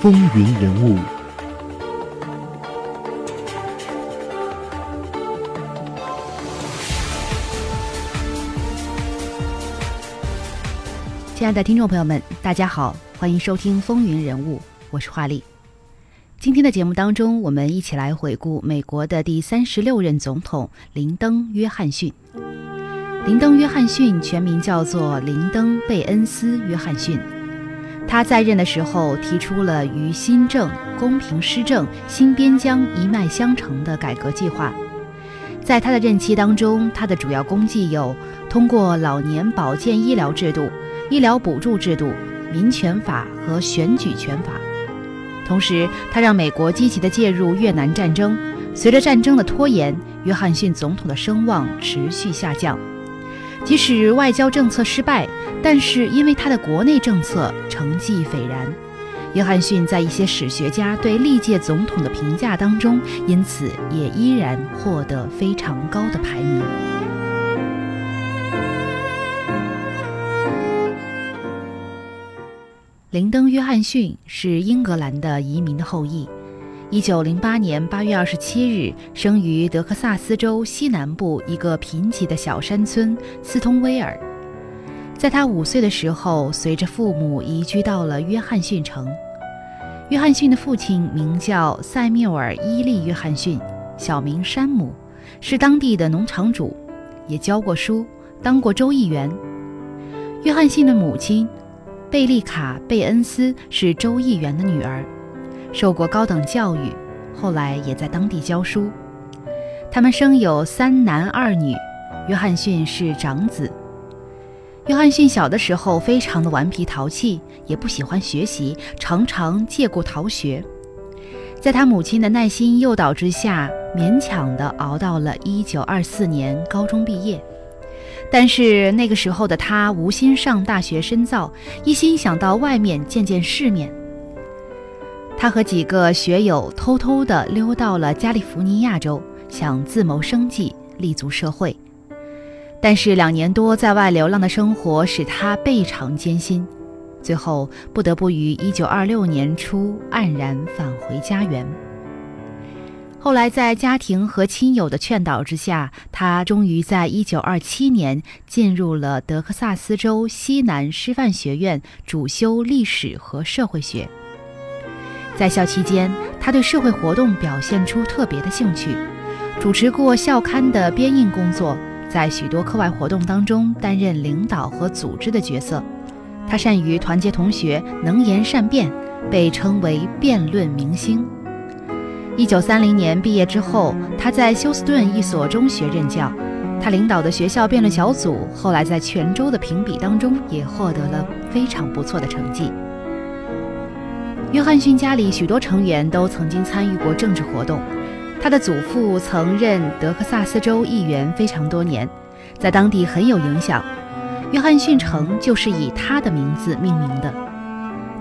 风云人物。亲爱的听众朋友们，大家好，欢迎收听《风云人物》，我是华丽。今天的节目当中，我们一起来回顾美国的第三十六任总统林登·约翰逊。林登·约翰逊全名叫做林登·贝恩斯·约翰逊。他在任的时候提出了与新政、公平施政、新边疆一脉相承的改革计划。在他的任期当中，他的主要功绩有通过老年保健医疗制度。医疗补助制度、民权法和选举权法。同时，他让美国积极地介入越南战争。随着战争的拖延，约翰逊总统的声望持续下降。即使外交政策失败，但是因为他的国内政策成绩斐然，约翰逊在一些史学家对历届总统的评价当中，因此也依然获得非常高的排名。林登·约翰逊是英格兰的移民的后裔。一九零八年八月二十七日生于德克萨斯州西南部一个贫瘠的小山村斯通威尔。在他五岁的时候，随着父母移居到了约翰逊城。约翰逊的父亲名叫塞缪尔·伊利·约翰逊，小名山姆，是当地的农场主，也教过书，当过州议员。约翰逊的母亲。贝利卡·贝恩斯是州议员的女儿，受过高等教育，后来也在当地教书。他们生有三男二女，约翰逊是长子。约翰逊小的时候非常的顽皮淘气，也不喜欢学习，常常借故逃学。在他母亲的耐心诱导之下，勉强的熬到了1924年高中毕业。但是那个时候的他无心上大学深造，一心想到外面见见世面。他和几个学友偷偷地溜到了加利福尼亚州，想自谋生计，立足社会。但是两年多在外流浪的生活使他倍尝艰辛，最后不得不于1926年初黯然返回家园。后来，在家庭和亲友的劝导之下，他终于在1927年进入了德克萨斯州西南师范学院，主修历史和社会学。在校期间，他对社会活动表现出特别的兴趣，主持过校刊的编印工作，在许多课外活动当中担任领导和组织的角色。他善于团结同学，能言善辩，被称为辩论明星。一九三零年毕业之后，他在休斯顿一所中学任教。他领导的学校辩论小组后来在全州的评比当中也获得了非常不错的成绩。约翰逊家里许多成员都曾经参与过政治活动。他的祖父曾任德克萨斯州议员非常多年，在当地很有影响。约翰逊城就是以他的名字命名的。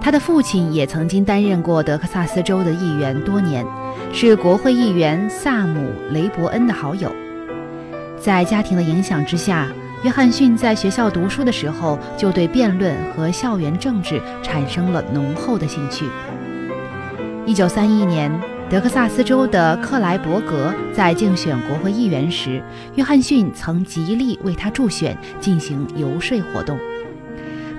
他的父亲也曾经担任过德克萨斯州的议员多年。是国会议员萨姆·雷伯恩的好友，在家庭的影响之下，约翰逊在学校读书的时候就对辩论和校园政治产生了浓厚的兴趣。一九三一年，德克萨斯州的克莱伯格在竞选国会议员时，约翰逊曾极力为他助选，进行游说活动。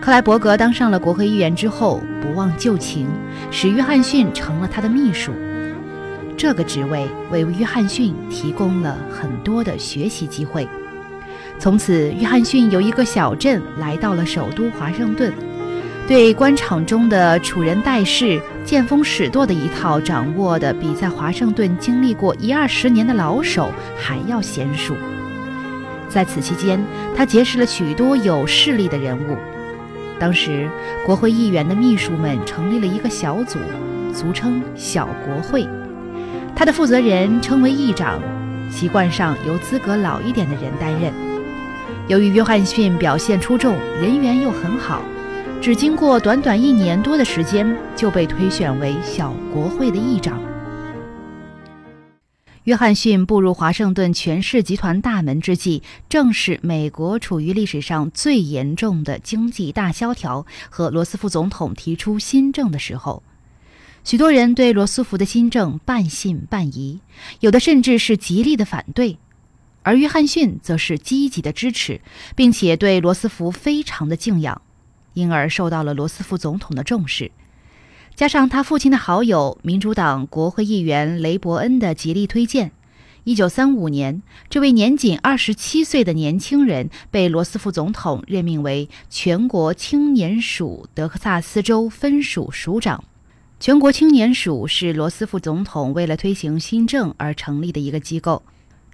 克莱伯格当上了国会议员之后，不忘旧情，使约翰逊成了他的秘书。这个职位为约翰逊提供了很多的学习机会。从此，约翰逊由一个小镇来到了首都华盛顿，对官场中的处人待事、见风使舵的一套掌握的比在华盛顿经历过一二十年的老手还要娴熟。在此期间，他结识了许多有势力的人物。当时，国会议员的秘书们成立了一个小组，俗称“小国会”。他的负责人称为议长，习惯上由资格老一点的人担任。由于约翰逊表现出众，人缘又很好，只经过短短一年多的时间，就被推选为小国会的议长。约翰逊步入华盛顿权势集团大门之际，正是美国处于历史上最严重的经济大萧条和罗斯福总统提出新政的时候。许多人对罗斯福的新政半信半疑，有的甚至是极力的反对，而约翰逊则是积极的支持，并且对罗斯福非常的敬仰，因而受到了罗斯福总统的重视。加上他父亲的好友民主党国会议员雷伯恩的极力推荐。一九三五年，这位年仅二十七岁的年轻人被罗斯福总统任命为全国青年署德克萨斯州分署署长。全国青年署是罗斯福总统为了推行新政而成立的一个机构，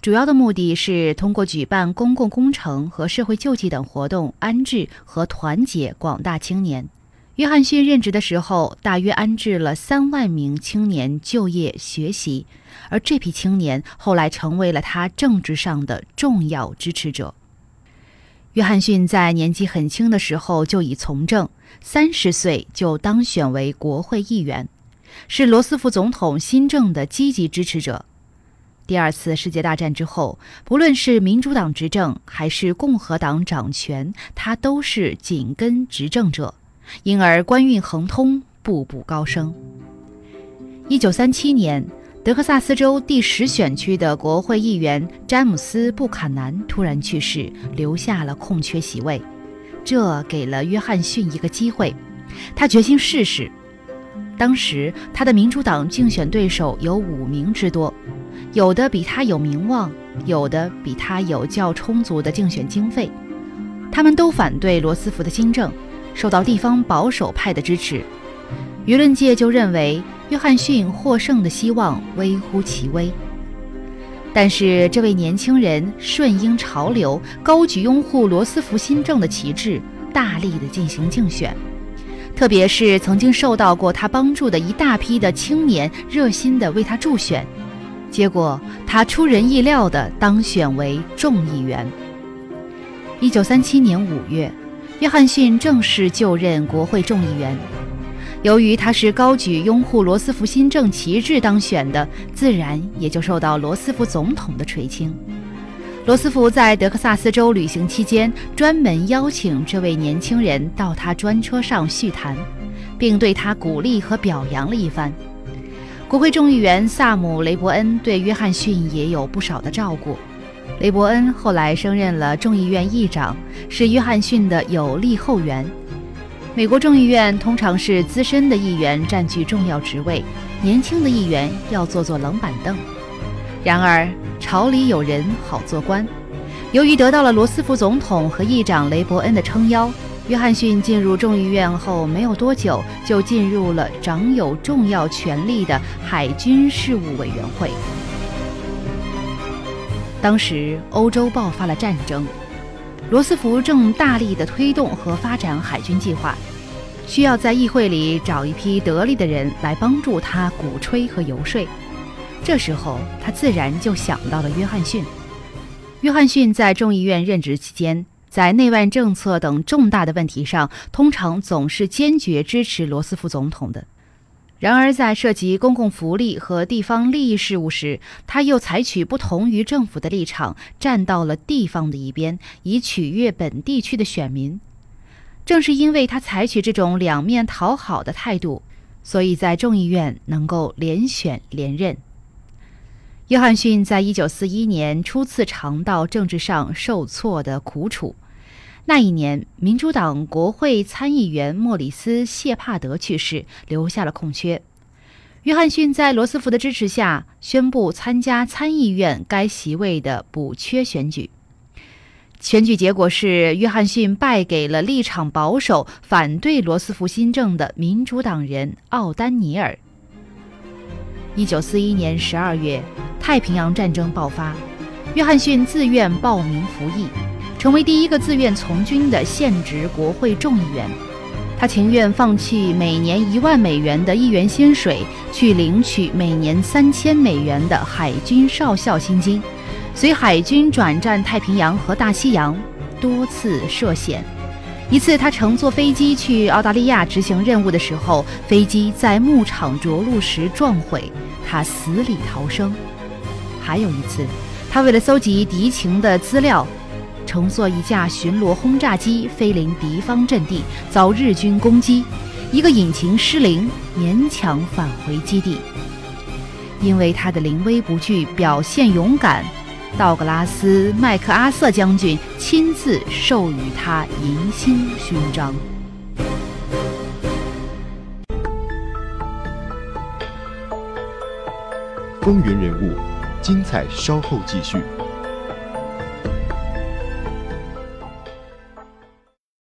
主要的目的是通过举办公共工程和社会救济等活动，安置和团结广大青年。约翰逊任职的时候，大约安置了三万名青年就业学习，而这批青年后来成为了他政治上的重要支持者。约翰逊在年纪很轻的时候就已从政，三十岁就当选为国会议员，是罗斯福总统新政的积极支持者。第二次世界大战之后，不论是民主党执政还是共和党掌权，他都是紧跟执政者。因而官运亨通，步步高升。一九三七年，德克萨斯州第十选区的国会议员詹姆斯·布坎南突然去世，留下了空缺席位。这给了约翰逊一个机会，他决心试试。当时他的民主党竞选对手有五名之多，有的比他有名望，有的比他有较充足的竞选经费，他们都反对罗斯福的新政。受到地方保守派的支持，舆论界就认为约翰逊获胜的希望微乎其微。但是，这位年轻人顺应潮流，高举拥护罗斯福新政的旗帜，大力地进行竞选。特别是曾经受到过他帮助的一大批的青年，热心地为他助选。结果，他出人意料地当选为众议员。一九三七年五月。约翰逊正式就任国会众议员。由于他是高举拥护罗斯福新政旗帜当选的，自然也就受到罗斯福总统的垂青。罗斯福在德克萨斯州旅行期间，专门邀请这位年轻人到他专车上叙谈，并对他鼓励和表扬了一番。国会众议员萨姆·雷伯恩对约翰逊也有不少的照顾。雷伯恩后来升任了众议院议长，是约翰逊的有力后援。美国众议院通常是资深的议员占据重要职位，年轻的议员要坐坐冷板凳。然而，朝里有人好做官。由于得到了罗斯福总统和议长雷伯恩的撑腰，约翰逊进入众议院后没有多久，就进入了掌有重要权力的海军事务委员会。当时欧洲爆发了战争，罗斯福正大力地推动和发展海军计划，需要在议会里找一批得力的人来帮助他鼓吹和游说。这时候，他自然就想到了约翰逊。约翰逊在众议院任职期间，在内外政策等重大的问题上，通常总是坚决支持罗斯福总统的。然而，在涉及公共福利和地方利益事务时，他又采取不同于政府的立场，站到了地方的一边，以取悦本地区的选民。正是因为他采取这种两面讨好的态度，所以在众议院能够连选连任。约翰逊在一九四一年初次尝到政治上受挫的苦楚。那一年，民主党国会参议员莫里斯·谢帕德去世，留下了空缺。约翰逊在罗斯福的支持下，宣布参加参议院该席位的补缺选举。选举结果是，约翰逊败给了立场保守、反对罗斯福新政的民主党人奥丹尼尔。一九四一年十二月，太平洋战争爆发，约翰逊自愿报名服役。成为第一个自愿从军的现职国会众议员，他情愿放弃每年一万美元的议员薪水，去领取每年三千美元的海军少校薪金，随海军转战太平洋和大西洋，多次涉险。一次，他乘坐飞机去澳大利亚执行任务的时候，飞机在牧场着陆时撞毁，他死里逃生。还有一次，他为了搜集敌情的资料。乘坐一架巡逻轰炸机飞临敌方阵地，遭日军攻击，一个引擎失灵，勉强返回基地。因为他的临危不惧、表现勇敢，道格拉斯·麦克阿瑟将军亲自授予他银星勋章。风云人物，精彩稍后继续。